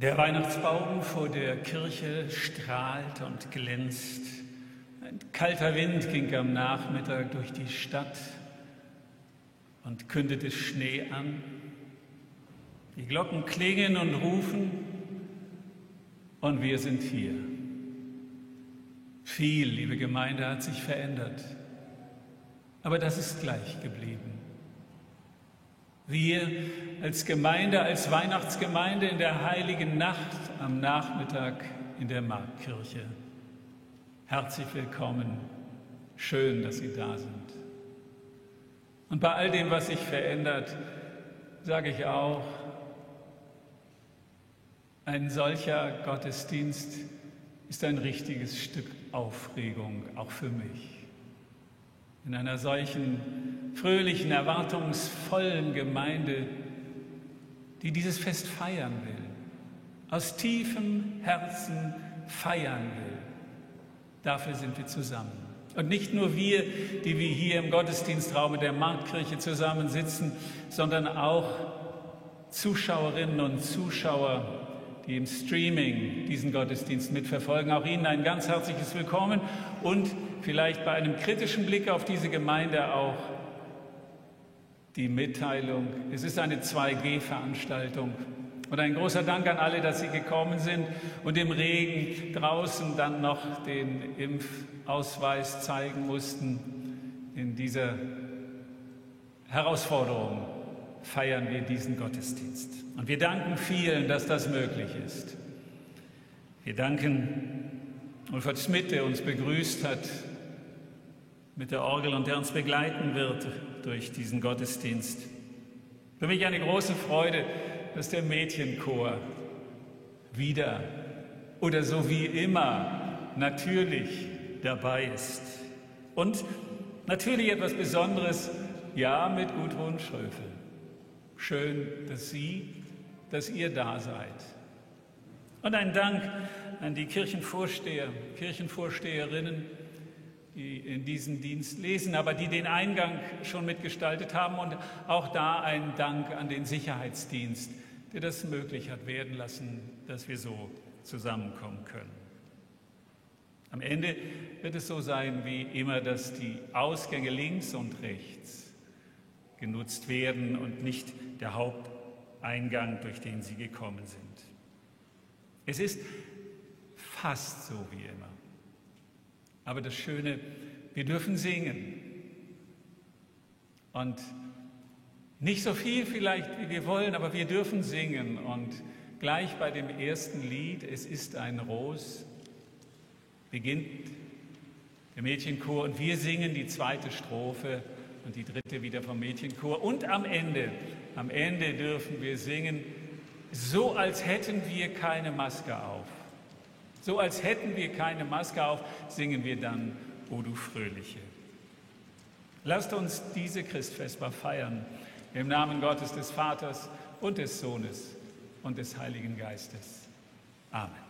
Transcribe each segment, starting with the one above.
Der Weihnachtsbaum vor der Kirche strahlt und glänzt. Ein kalter Wind ging am Nachmittag durch die Stadt und kündete Schnee an. Die Glocken klingen und rufen und wir sind hier. Viel, liebe Gemeinde, hat sich verändert, aber das ist gleich geblieben. Wir als Gemeinde, als Weihnachtsgemeinde in der heiligen Nacht am Nachmittag in der Marktkirche. Herzlich willkommen. Schön, dass Sie da sind. Und bei all dem, was sich verändert, sage ich auch, ein solcher Gottesdienst ist ein richtiges Stück Aufregung, auch für mich in einer solchen fröhlichen, erwartungsvollen Gemeinde, die dieses Fest feiern will, aus tiefem Herzen feiern will. Dafür sind wir zusammen. Und nicht nur wir, die wir hier im Gottesdienstraum der Marktkirche zusammensitzen, sondern auch Zuschauerinnen und Zuschauer die im Streaming diesen Gottesdienst mitverfolgen. Auch Ihnen ein ganz herzliches Willkommen und vielleicht bei einem kritischen Blick auf diese Gemeinde auch die Mitteilung. Es ist eine 2G-Veranstaltung. Und ein großer Dank an alle, dass Sie gekommen sind und im Regen draußen dann noch den Impfausweis zeigen mussten in dieser Herausforderung feiern wir diesen Gottesdienst. Und wir danken vielen, dass das möglich ist. Wir danken Ulfert Schmidt, der uns begrüßt hat mit der Orgel und der uns begleiten wird durch diesen Gottesdienst. Für mich eine große Freude, dass der Mädchenchor wieder oder so wie immer natürlich dabei ist. Und natürlich etwas Besonderes, ja, mit Gudrun Schröfel. Schön, dass Sie, dass ihr da seid. Und ein Dank an die Kirchenvorsteher, Kirchenvorsteherinnen, die in diesem Dienst lesen, aber die den Eingang schon mitgestaltet haben. Und auch da ein Dank an den Sicherheitsdienst, der das möglich hat werden lassen, dass wir so zusammenkommen können. Am Ende wird es so sein wie immer, dass die Ausgänge links und rechts genutzt werden und nicht der Haupteingang, durch den sie gekommen sind. Es ist fast so wie immer. Aber das Schöne, wir dürfen singen. Und nicht so viel vielleicht, wie wir wollen, aber wir dürfen singen. Und gleich bei dem ersten Lied, Es ist ein Ros, beginnt der Mädchenchor und wir singen die zweite Strophe und die dritte wieder vom Mädchenchor. Und am Ende, am Ende dürfen wir singen, so als hätten wir keine Maske auf. So als hätten wir keine Maske auf, singen wir dann, O du Fröhliche. Lasst uns diese Christfestbar feiern, im Namen Gottes des Vaters und des Sohnes und des Heiligen Geistes. Amen.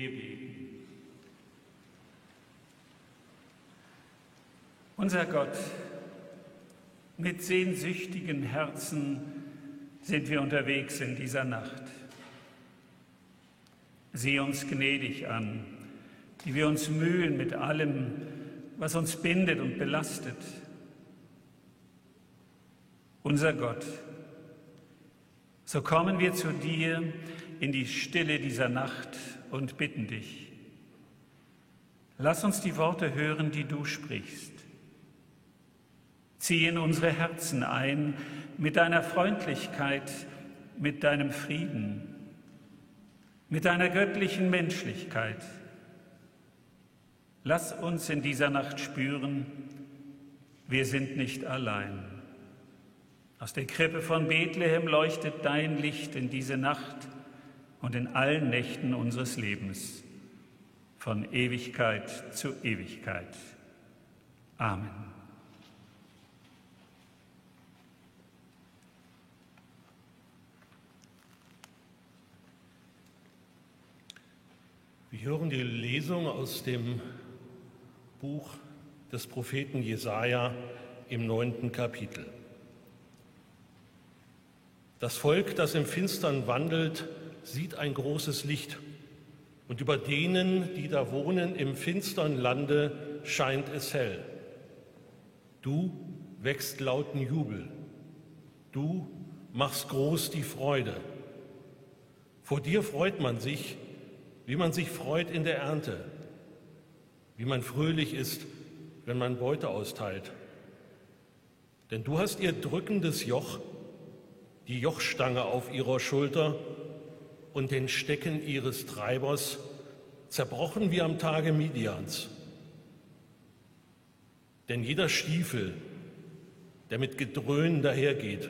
Wir beten. Unser Gott, mit sehnsüchtigen Herzen sind wir unterwegs in dieser Nacht. Sieh uns gnädig an, die wir uns mühen mit allem, was uns bindet und belastet. Unser Gott, so kommen wir zu dir in die Stille dieser Nacht und bitten dich. Lass uns die Worte hören, die du sprichst. Zieh in unsere Herzen ein mit deiner Freundlichkeit, mit deinem Frieden, mit deiner göttlichen Menschlichkeit. Lass uns in dieser Nacht spüren, wir sind nicht allein. Aus der Krippe von Bethlehem leuchtet dein Licht in diese Nacht und in allen Nächten unseres Lebens, von Ewigkeit zu Ewigkeit. Amen. Wir hören die Lesung aus dem Buch des Propheten Jesaja im neunten Kapitel. Das Volk, das im Finstern wandelt, sieht ein großes Licht. Und über denen, die da wohnen im finstern Lande, scheint es hell. Du wächst lauten Jubel. Du machst groß die Freude. Vor dir freut man sich, wie man sich freut in der Ernte, wie man fröhlich ist, wenn man Beute austeilt. Denn du hast ihr drückendes Joch, die Jochstange auf ihrer Schulter und den Stecken ihres Treibers zerbrochen wie am Tage Midians. Denn jeder Stiefel, der mit Gedröhn dahergeht,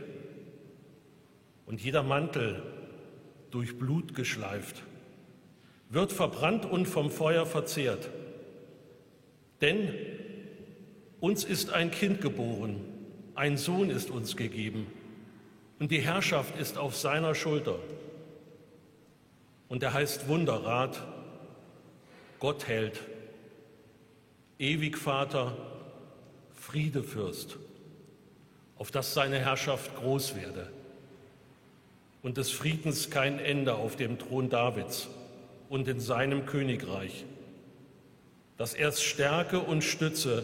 und jeder Mantel durch Blut geschleift, wird verbrannt und vom Feuer verzehrt. Denn uns ist ein Kind geboren, ein Sohn ist uns gegeben und die Herrschaft ist auf seiner Schulter. Und er heißt Wunderrat, Gott hält, ewig Vater, Friedefürst, auf dass seine Herrschaft groß werde. Und des Friedens kein Ende auf dem Thron Davids und in seinem Königreich, dass er es stärke und stütze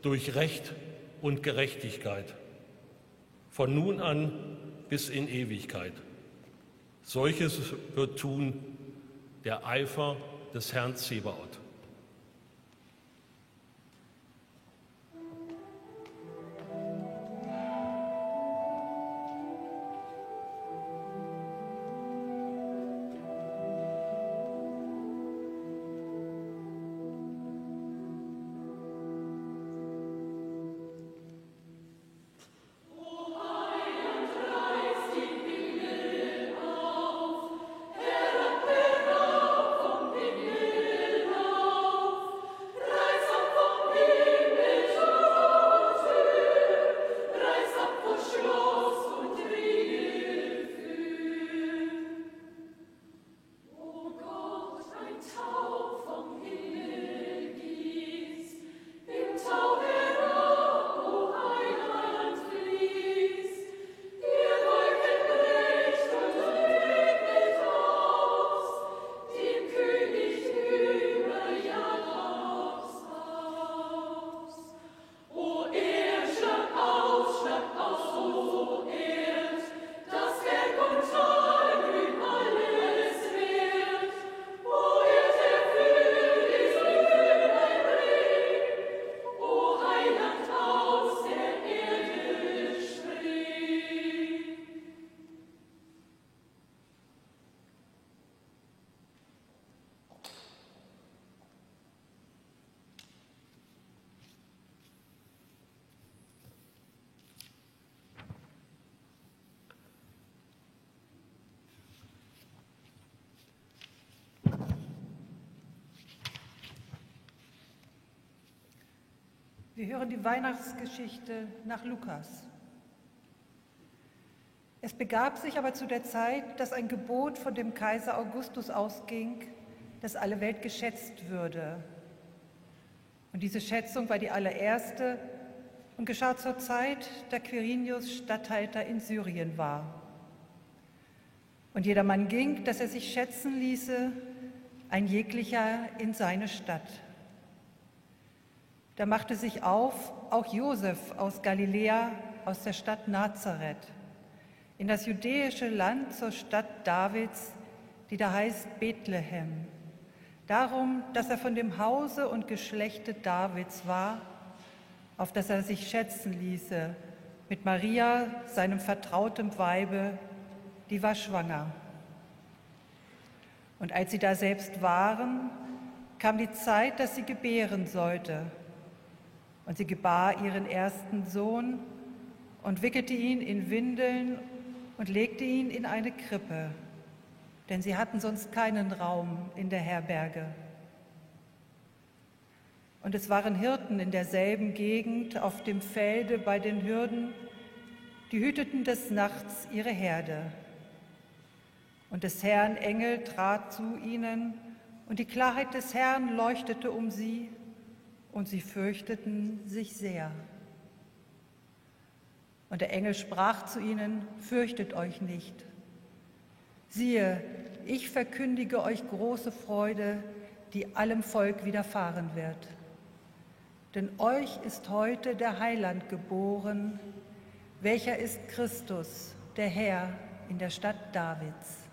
durch Recht und Gerechtigkeit, von nun an bis in Ewigkeit. Solches wird tun der Eifer des Herrn Zebaoth. Wir hören die Weihnachtsgeschichte nach Lukas. Es begab sich aber zu der Zeit, dass ein Gebot von dem Kaiser Augustus ausging, dass alle Welt geschätzt würde. Und diese Schätzung war die allererste und geschah zur Zeit, da Quirinius Statthalter in Syrien war. Und jedermann ging, dass er sich schätzen ließe, ein jeglicher in seine Stadt. Da machte sich auf auch Josef aus Galiläa, aus der Stadt Nazareth, in das judäische Land zur Stadt Davids, die da heißt Bethlehem. Darum, dass er von dem Hause und Geschlechte Davids war, auf das er sich schätzen ließe, mit Maria, seinem vertrautem Weibe, die war schwanger. Und als sie da selbst waren, kam die Zeit, dass sie gebären sollte. Und sie gebar ihren ersten Sohn und wickelte ihn in Windeln und legte ihn in eine Krippe, denn sie hatten sonst keinen Raum in der Herberge. Und es waren Hirten in derselben Gegend auf dem Felde bei den Hürden, die hüteten des Nachts ihre Herde. Und des Herrn Engel trat zu ihnen, und die Klarheit des Herrn leuchtete um sie, und sie fürchteten sich sehr. Und der Engel sprach zu ihnen, fürchtet euch nicht. Siehe, ich verkündige euch große Freude, die allem Volk widerfahren wird. Denn euch ist heute der Heiland geboren, welcher ist Christus, der Herr in der Stadt Davids.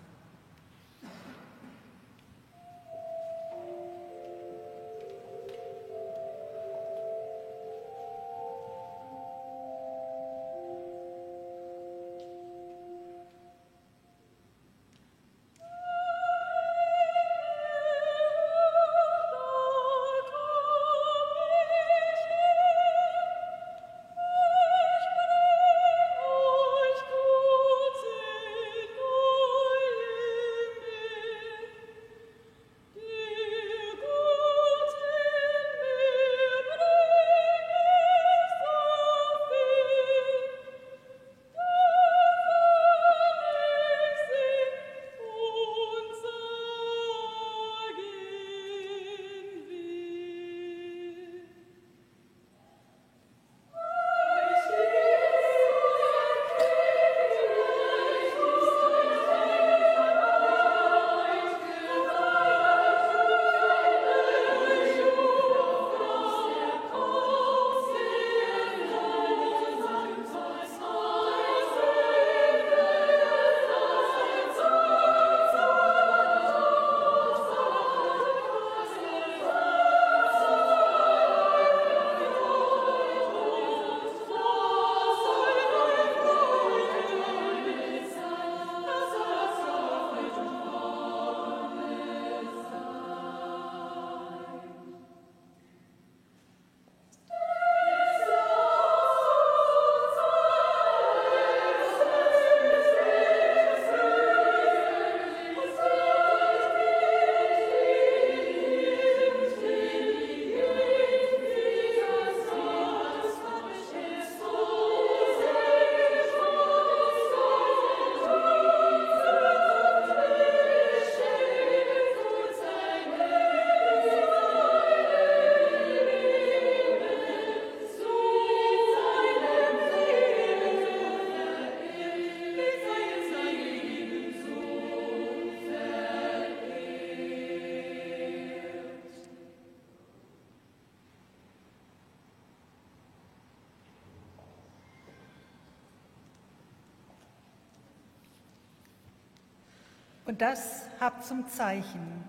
Und das habt zum Zeichen.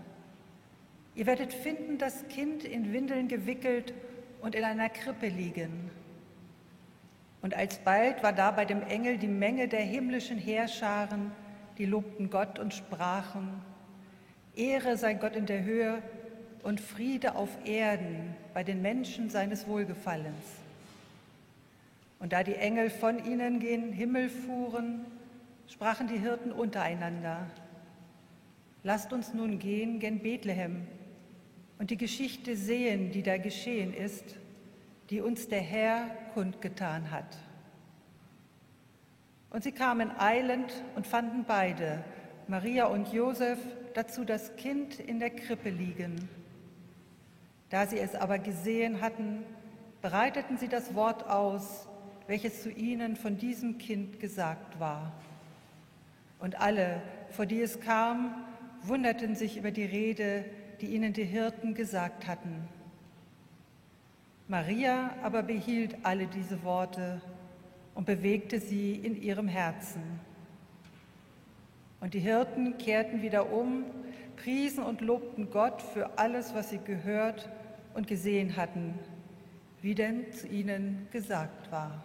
Ihr werdet finden, das Kind in Windeln gewickelt und in einer Krippe liegen. Und alsbald war da bei dem Engel die Menge der himmlischen Heerscharen, die lobten Gott und sprachen, Ehre sei Gott in der Höhe und Friede auf Erden bei den Menschen seines Wohlgefallens. Und da die Engel von ihnen gen Himmel fuhren, sprachen die Hirten untereinander, Lasst uns nun gehen gen Bethlehem und die Geschichte sehen, die da geschehen ist, die uns der Herr kundgetan hat. Und sie kamen eilend und fanden beide, Maria und Josef, dazu das Kind in der Krippe liegen. Da sie es aber gesehen hatten, breiteten sie das Wort aus, welches zu ihnen von diesem Kind gesagt war. Und alle, vor die es kam, wunderten sich über die Rede, die ihnen die Hirten gesagt hatten. Maria aber behielt alle diese Worte und bewegte sie in ihrem Herzen. Und die Hirten kehrten wieder um, priesen und lobten Gott für alles, was sie gehört und gesehen hatten, wie denn zu ihnen gesagt war.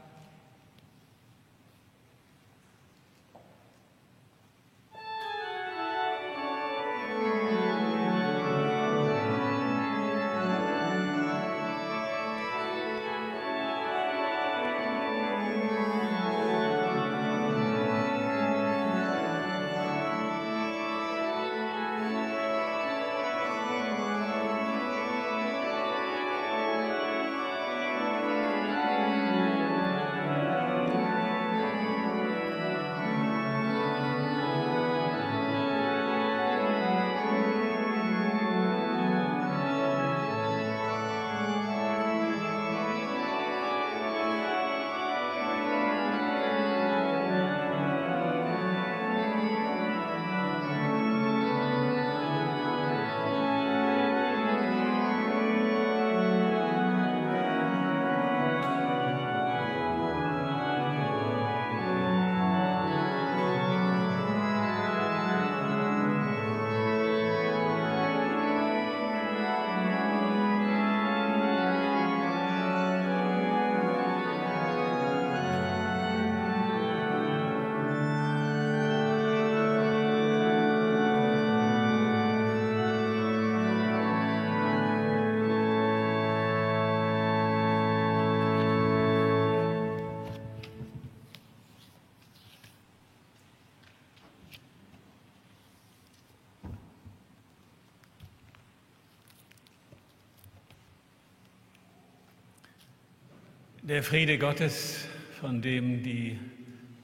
Der Friede Gottes, von dem die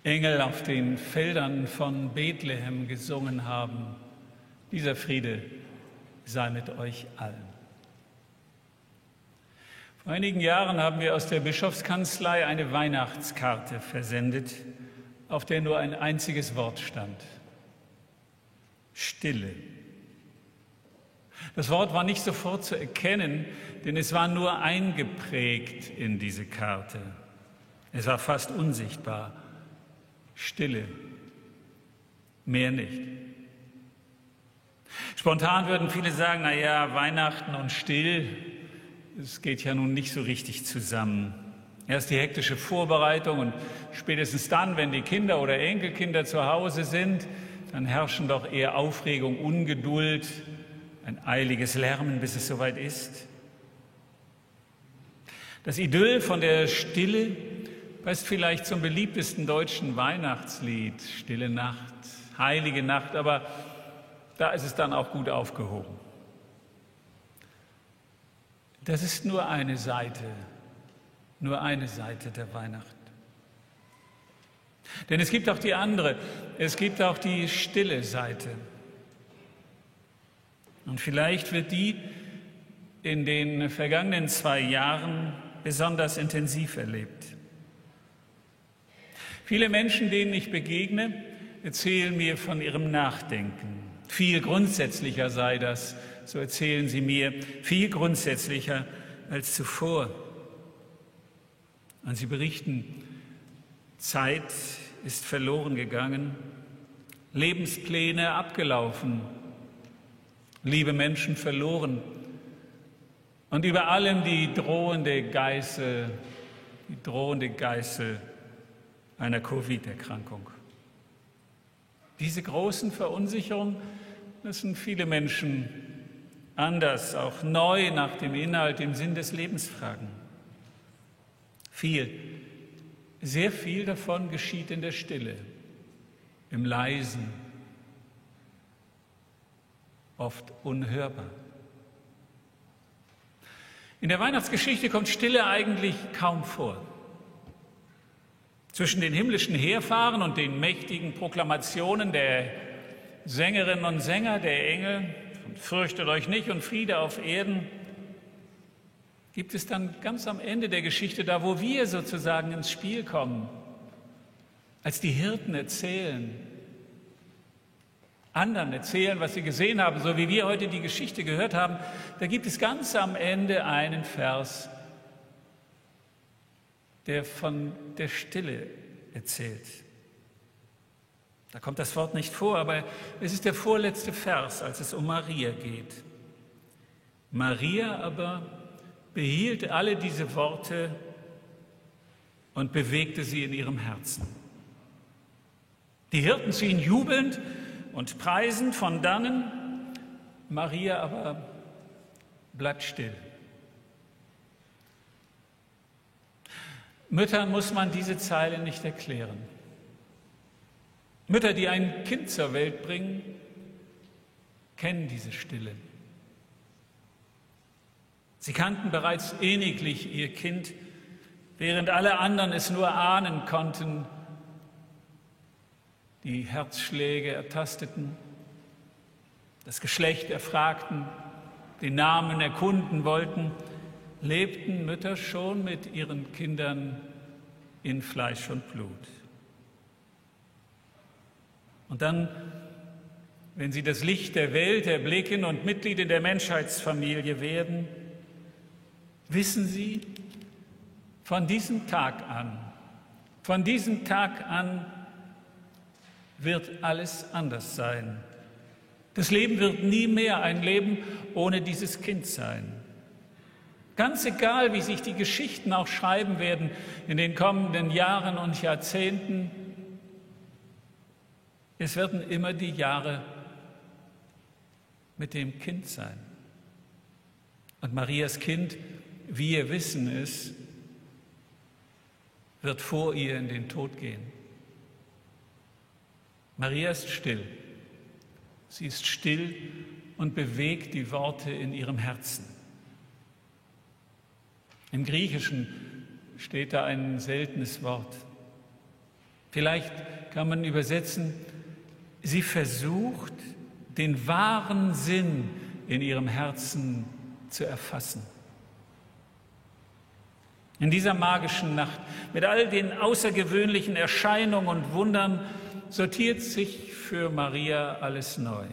Engel auf den Feldern von Bethlehem gesungen haben, dieser Friede sei mit euch allen. Vor einigen Jahren haben wir aus der Bischofskanzlei eine Weihnachtskarte versendet, auf der nur ein einziges Wort stand. Stille. Das Wort war nicht sofort zu erkennen, denn es war nur eingeprägt in diese Karte. Es war fast unsichtbar. Stille. Mehr nicht. Spontan würden viele sagen, na ja, Weihnachten und still, es geht ja nun nicht so richtig zusammen. Erst die hektische Vorbereitung und spätestens dann, wenn die Kinder oder Enkelkinder zu Hause sind, dann herrschen doch eher Aufregung, Ungeduld, ein eiliges Lärmen, bis es soweit ist. Das Idyll von der Stille passt vielleicht zum beliebtesten deutschen Weihnachtslied, Stille Nacht, heilige Nacht, aber da ist es dann auch gut aufgehoben. Das ist nur eine Seite, nur eine Seite der Weihnacht. Denn es gibt auch die andere, es gibt auch die stille Seite. Und vielleicht wird die in den vergangenen zwei Jahren besonders intensiv erlebt. Viele Menschen, denen ich begegne, erzählen mir von ihrem Nachdenken. Viel grundsätzlicher sei das, so erzählen sie mir, viel grundsätzlicher als zuvor. Und sie berichten, Zeit ist verloren gegangen, Lebenspläne abgelaufen, liebe Menschen verloren. Und über allem die drohende Geißel, die drohende Geißel einer Covid-Erkrankung. Diese großen Verunsicherungen müssen viele Menschen anders, auch neu nach dem Inhalt, dem Sinn des Lebens fragen. Viel, sehr viel davon geschieht in der Stille, im Leisen, oft unhörbar. In der Weihnachtsgeschichte kommt Stille eigentlich kaum vor. Zwischen den himmlischen Heerfahren und den mächtigen Proklamationen der Sängerinnen und Sänger, der Engel, fürchtet euch nicht und Friede auf Erden, gibt es dann ganz am Ende der Geschichte, da wo wir sozusagen ins Spiel kommen, als die Hirten erzählen, anderen erzählen, was sie gesehen haben, so wie wir heute die Geschichte gehört haben, da gibt es ganz am Ende einen Vers, der von der Stille erzählt. Da kommt das Wort nicht vor, aber es ist der vorletzte Vers, als es um Maria geht. Maria aber behielt alle diese Worte und bewegte sie in ihrem Herzen. Die Hirten ziehen jubelnd und preisend von dannen, Maria aber bleibt still. Müttern muss man diese Zeile nicht erklären. Mütter, die ein Kind zur Welt bringen, kennen diese Stille. Sie kannten bereits inniglich ihr Kind, während alle anderen es nur ahnen konnten, die Herzschläge ertasteten, das Geschlecht erfragten, den Namen erkunden wollten, lebten Mütter schon mit ihren Kindern in Fleisch und Blut. Und dann, wenn sie das Licht der Welt erblicken und Mitglieder der Menschheitsfamilie werden, wissen sie, von diesem Tag an, von diesem Tag an wird alles anders sein. Das Leben wird nie mehr ein Leben ohne dieses Kind sein. Ganz egal, wie sich die Geschichten auch schreiben werden in den kommenden Jahren und Jahrzehnten, es werden immer die Jahre mit dem Kind sein. Und Marias Kind, wie wir wissen es, wird vor ihr in den Tod gehen. Maria ist still. Sie ist still und bewegt die Worte in ihrem Herzen. Im Griechischen steht da ein seltenes Wort. Vielleicht kann man übersetzen, sie versucht, den wahren Sinn in ihrem Herzen zu erfassen. In dieser magischen Nacht, mit all den außergewöhnlichen Erscheinungen und Wundern, sortiert sich für Maria alles neu.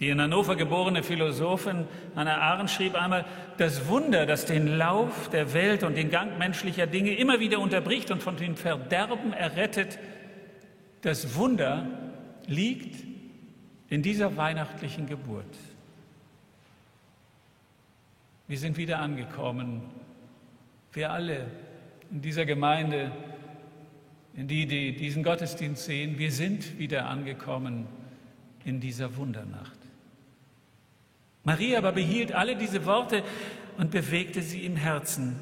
Die in Hannover geborene Philosophin Hannah Arendt schrieb einmal, das Wunder, das den Lauf der Welt und den Gang menschlicher Dinge immer wieder unterbricht und von dem Verderben errettet, das Wunder liegt in dieser weihnachtlichen Geburt. Wir sind wieder angekommen, wir alle in dieser Gemeinde, in die, die diesen Gottesdienst sehen, wir sind wieder angekommen in dieser Wundernacht. Maria aber behielt alle diese Worte und bewegte sie im Herzen.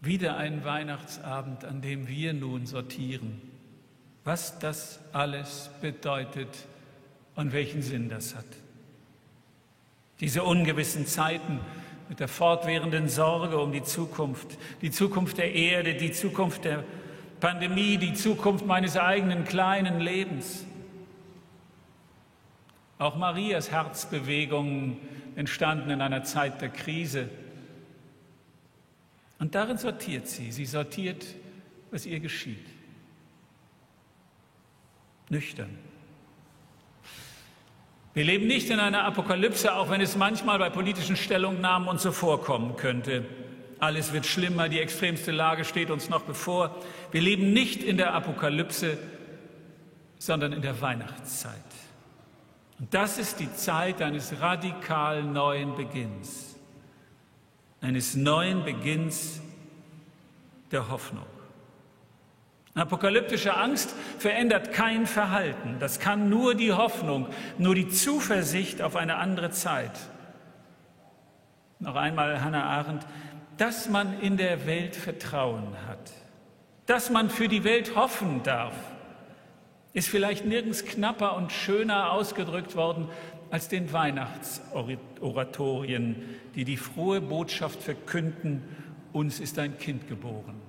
Wieder ein Weihnachtsabend, an dem wir nun sortieren, was das alles bedeutet und welchen Sinn das hat. Diese ungewissen Zeiten mit der fortwährenden Sorge um die Zukunft, die Zukunft der Erde, die Zukunft der Pandemie, die Zukunft meines eigenen kleinen Lebens. Auch Marias Herzbewegungen entstanden in einer Zeit der Krise. Und darin sortiert sie. Sie sortiert, was ihr geschieht. Nüchtern. Wir leben nicht in einer Apokalypse, auch wenn es manchmal bei politischen Stellungnahmen uns so vorkommen könnte. Alles wird schlimmer, die extremste Lage steht uns noch bevor. Wir leben nicht in der Apokalypse, sondern in der Weihnachtszeit. Und das ist die Zeit eines radikal neuen Beginns, eines neuen Beginns der Hoffnung. Apokalyptische Angst verändert kein Verhalten. Das kann nur die Hoffnung, nur die Zuversicht auf eine andere Zeit. Noch einmal Hannah Arendt, dass man in der Welt Vertrauen hat, dass man für die Welt hoffen darf, ist vielleicht nirgends knapper und schöner ausgedrückt worden als den Weihnachtsoratorien, die die frohe Botschaft verkünden, uns ist ein Kind geboren.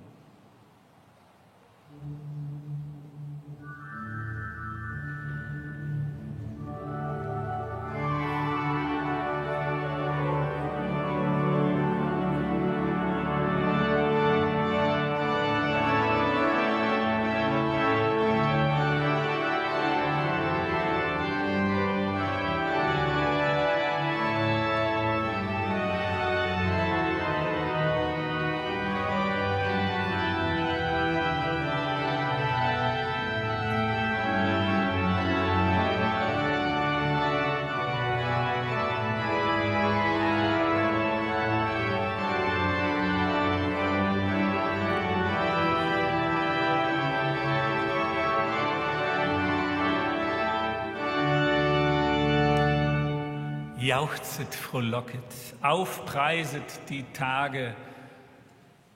Jauchzet, frohlocket, aufpreiset die Tage.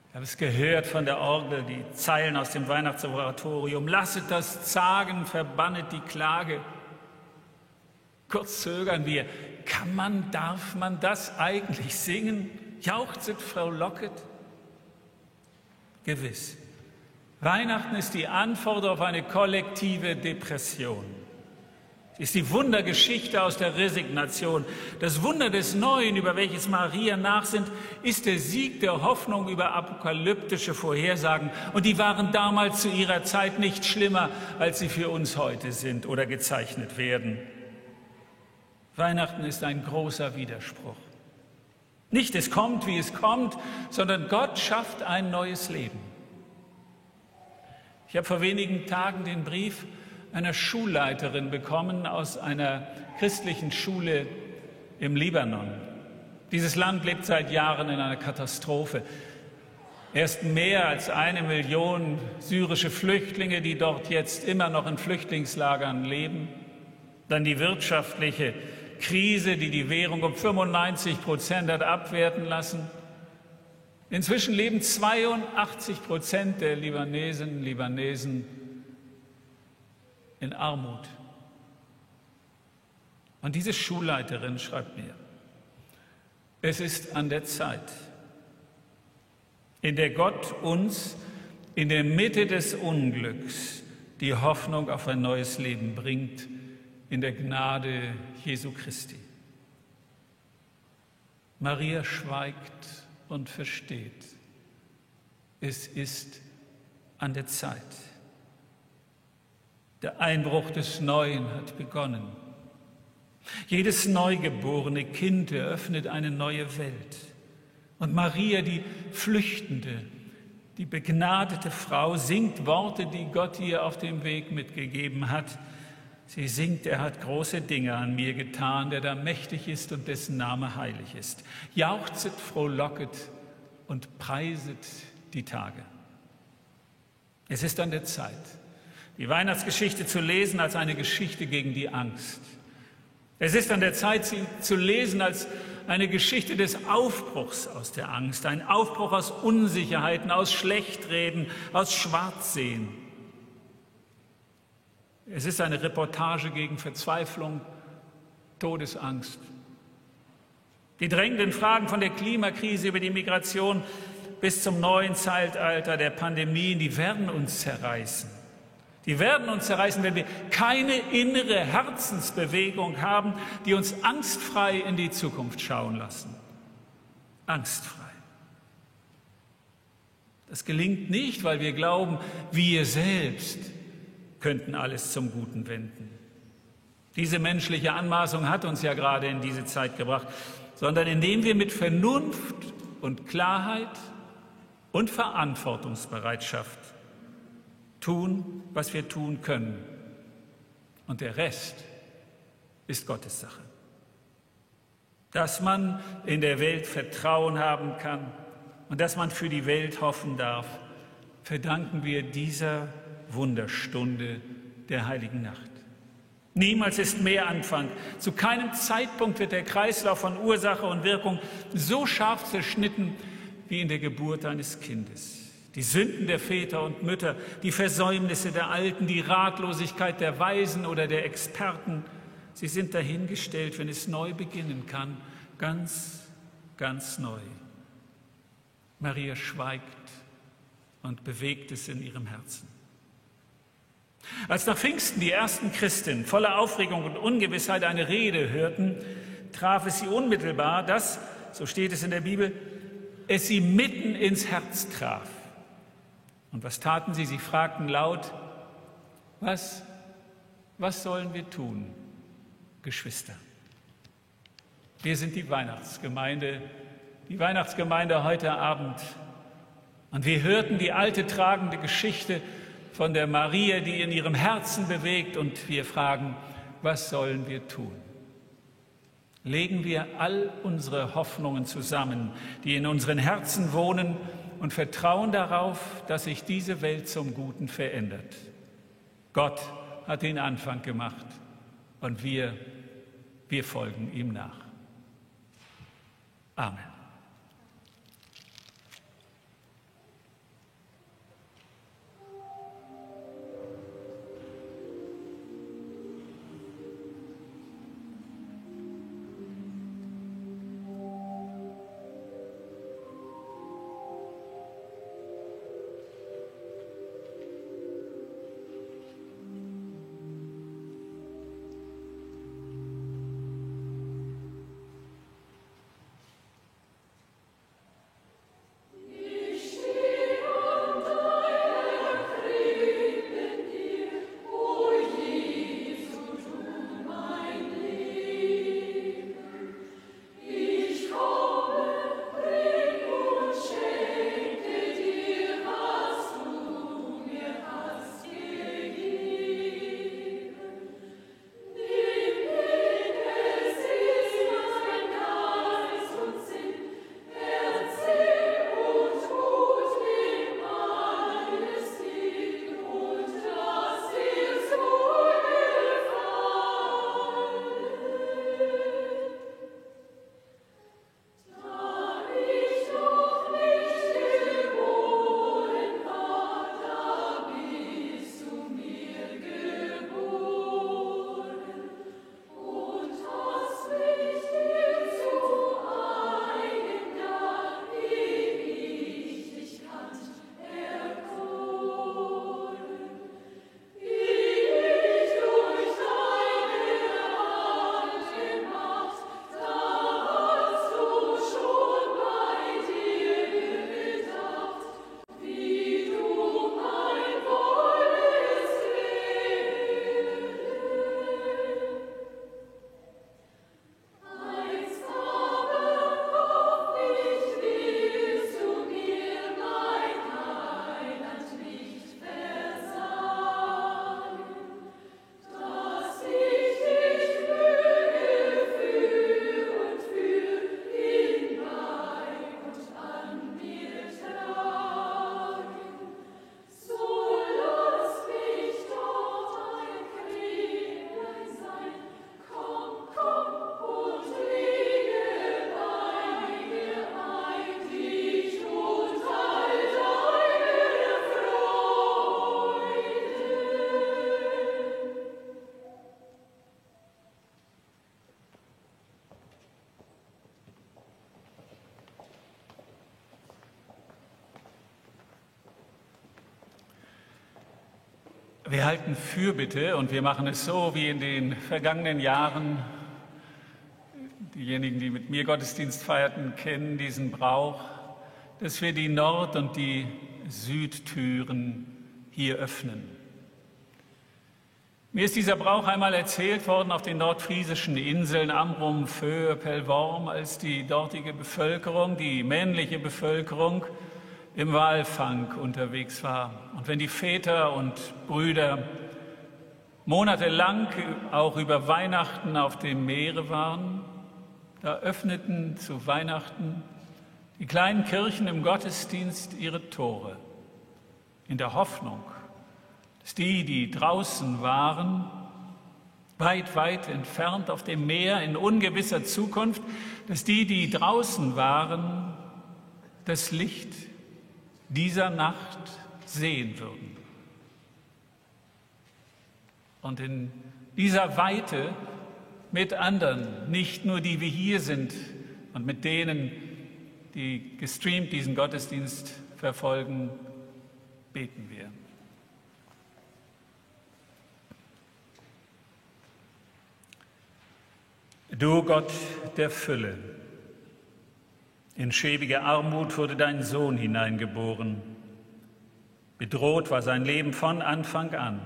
Ich habe es gehört von der Orgel, die Zeilen aus dem Weihnachtsoratorium. Lasset das Zagen, verbannet die Klage. Kurz zögern wir. Kann man, darf man das eigentlich singen? Jauchzet, frohlocket? Gewiss. Weihnachten ist die Antwort auf eine kollektive Depression. Ist die Wundergeschichte aus der Resignation. Das Wunder des Neuen, über welches Maria nachsinnt, ist der Sieg der Hoffnung über apokalyptische Vorhersagen. Und die waren damals zu ihrer Zeit nicht schlimmer, als sie für uns heute sind oder gezeichnet werden. Weihnachten ist ein großer Widerspruch. Nicht es kommt, wie es kommt, sondern Gott schafft ein neues Leben. Ich habe vor wenigen Tagen den Brief einer Schulleiterin bekommen aus einer christlichen Schule im Libanon. Dieses Land lebt seit Jahren in einer Katastrophe. Erst mehr als eine Million syrische Flüchtlinge, die dort jetzt immer noch in Flüchtlingslagern leben. Dann die wirtschaftliche Krise, die die Währung um 95 Prozent hat abwerten lassen. Inzwischen leben 82 Prozent der Libanesen, Libanesen in Armut. Und diese Schulleiterin schreibt mir, es ist an der Zeit, in der Gott uns in der Mitte des Unglücks die Hoffnung auf ein neues Leben bringt, in der Gnade Jesu Christi. Maria schweigt und versteht. Es ist an der Zeit. Der Einbruch des Neuen hat begonnen. Jedes neugeborene Kind eröffnet eine neue Welt. Und Maria, die Flüchtende, die begnadete Frau, singt Worte, die Gott ihr auf dem Weg mitgegeben hat. Sie singt, er hat große Dinge an mir getan, der da mächtig ist und dessen Name heilig ist. Jauchzet, frohlocket und preiset die Tage. Es ist an der Zeit, die Weihnachtsgeschichte zu lesen als eine Geschichte gegen die Angst. Es ist an der Zeit, sie zu lesen als eine Geschichte des Aufbruchs aus der Angst, ein Aufbruch aus Unsicherheiten, aus Schlechtreden, aus Schwarzsehen. Es ist eine Reportage gegen Verzweiflung, Todesangst. Die drängenden Fragen von der Klimakrise über die Migration bis zum neuen Zeitalter der Pandemien, die werden uns zerreißen. Die werden uns zerreißen, wenn wir keine innere Herzensbewegung haben, die uns angstfrei in die Zukunft schauen lassen. Angstfrei. Das gelingt nicht, weil wir glauben, wir selbst könnten alles zum Guten wenden. Diese menschliche Anmaßung hat uns ja gerade in diese Zeit gebracht, sondern indem wir mit Vernunft und Klarheit und Verantwortungsbereitschaft tun, was wir tun können. Und der Rest ist Gottes Sache. Dass man in der Welt Vertrauen haben kann und dass man für die Welt hoffen darf, verdanken wir dieser Wunderstunde der heiligen Nacht. Niemals ist mehr Anfang. Zu keinem Zeitpunkt wird der Kreislauf von Ursache und Wirkung so scharf zerschnitten wie in der Geburt eines Kindes. Die Sünden der Väter und Mütter, die Versäumnisse der Alten, die Ratlosigkeit der Weisen oder der Experten, sie sind dahingestellt, wenn es neu beginnen kann, ganz, ganz neu. Maria schweigt und bewegt es in ihrem Herzen. Als nach Pfingsten die ersten Christen voller Aufregung und Ungewissheit eine Rede hörten, traf es sie unmittelbar, dass, so steht es in der Bibel, es sie mitten ins Herz traf. Und was taten sie? Sie fragten laut, was, was sollen wir tun, Geschwister? Wir sind die Weihnachtsgemeinde, die Weihnachtsgemeinde heute Abend. Und wir hörten die alte tragende Geschichte von der Maria, die in ihrem Herzen bewegt. Und wir fragen, was sollen wir tun? Legen wir all unsere Hoffnungen zusammen, die in unseren Herzen wohnen, und vertrauen darauf, dass sich diese Welt zum Guten verändert. Gott hat den Anfang gemacht und wir, wir folgen ihm nach. Amen. Wir halten Fürbitte und wir machen es so wie in den vergangenen Jahren. Diejenigen, die mit mir Gottesdienst feierten, kennen diesen Brauch, dass wir die Nord- und die Südtüren hier öffnen. Mir ist dieser Brauch einmal erzählt worden auf den nordfriesischen Inseln Amrum, Föhr, Pellworm, als die dortige Bevölkerung, die männliche Bevölkerung, im Walfang unterwegs war. Und wenn die Väter und Brüder monatelang auch über Weihnachten auf dem Meere waren, da öffneten zu Weihnachten die kleinen Kirchen im Gottesdienst ihre Tore in der Hoffnung, dass die, die draußen waren, weit, weit entfernt auf dem Meer in ungewisser Zukunft, dass die, die draußen waren, das Licht dieser Nacht sehen würden. Und in dieser Weite mit anderen, nicht nur die wir hier sind und mit denen, die gestreamt diesen Gottesdienst verfolgen, beten wir. Du Gott der Fülle, in schäbige Armut wurde dein Sohn hineingeboren. Bedroht war sein Leben von Anfang an.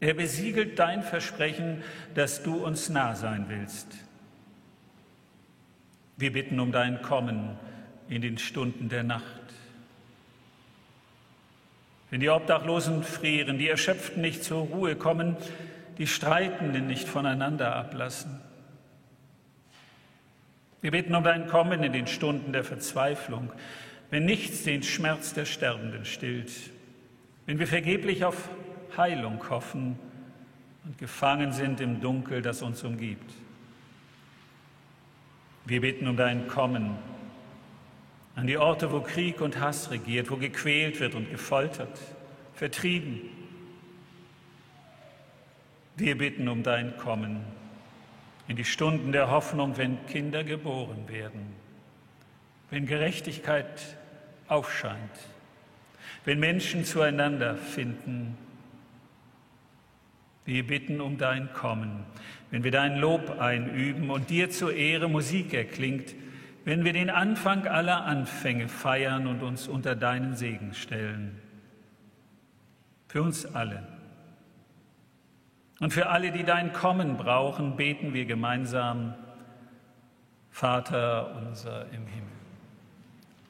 Er besiegelt dein Versprechen, dass du uns nah sein willst. Wir bitten um dein Kommen in den Stunden der Nacht. Wenn die Obdachlosen frieren, die Erschöpften nicht zur Ruhe kommen, die Streitenden nicht voneinander ablassen. Wir beten um dein Kommen in den Stunden der Verzweiflung, wenn nichts den Schmerz der Sterbenden stillt, wenn wir vergeblich auf Heilung hoffen und gefangen sind im Dunkel, das uns umgibt. Wir bitten um dein Kommen an die Orte, wo Krieg und Hass regiert, wo gequält wird und gefoltert, vertrieben. Wir bitten um dein Kommen in die Stunden der Hoffnung, wenn Kinder geboren werden, wenn Gerechtigkeit aufscheint, wenn Menschen zueinander finden. Wir bitten um dein Kommen, wenn wir dein Lob einüben und dir zur Ehre Musik erklingt, wenn wir den Anfang aller Anfänge feiern und uns unter deinen Segen stellen. Für uns alle. Und für alle, die dein Kommen brauchen, beten wir gemeinsam, Vater unser im Himmel,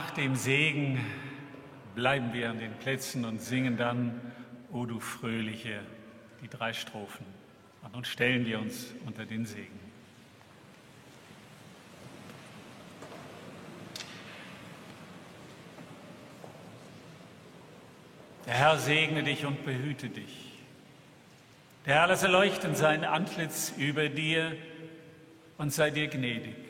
Nach dem Segen bleiben wir an den Plätzen und singen dann, O du Fröhliche, die drei Strophen. Und nun stellen wir uns unter den Segen. Der Herr segne dich und behüte dich. Der Herr lasse leuchten sein Antlitz über dir und sei dir gnädig.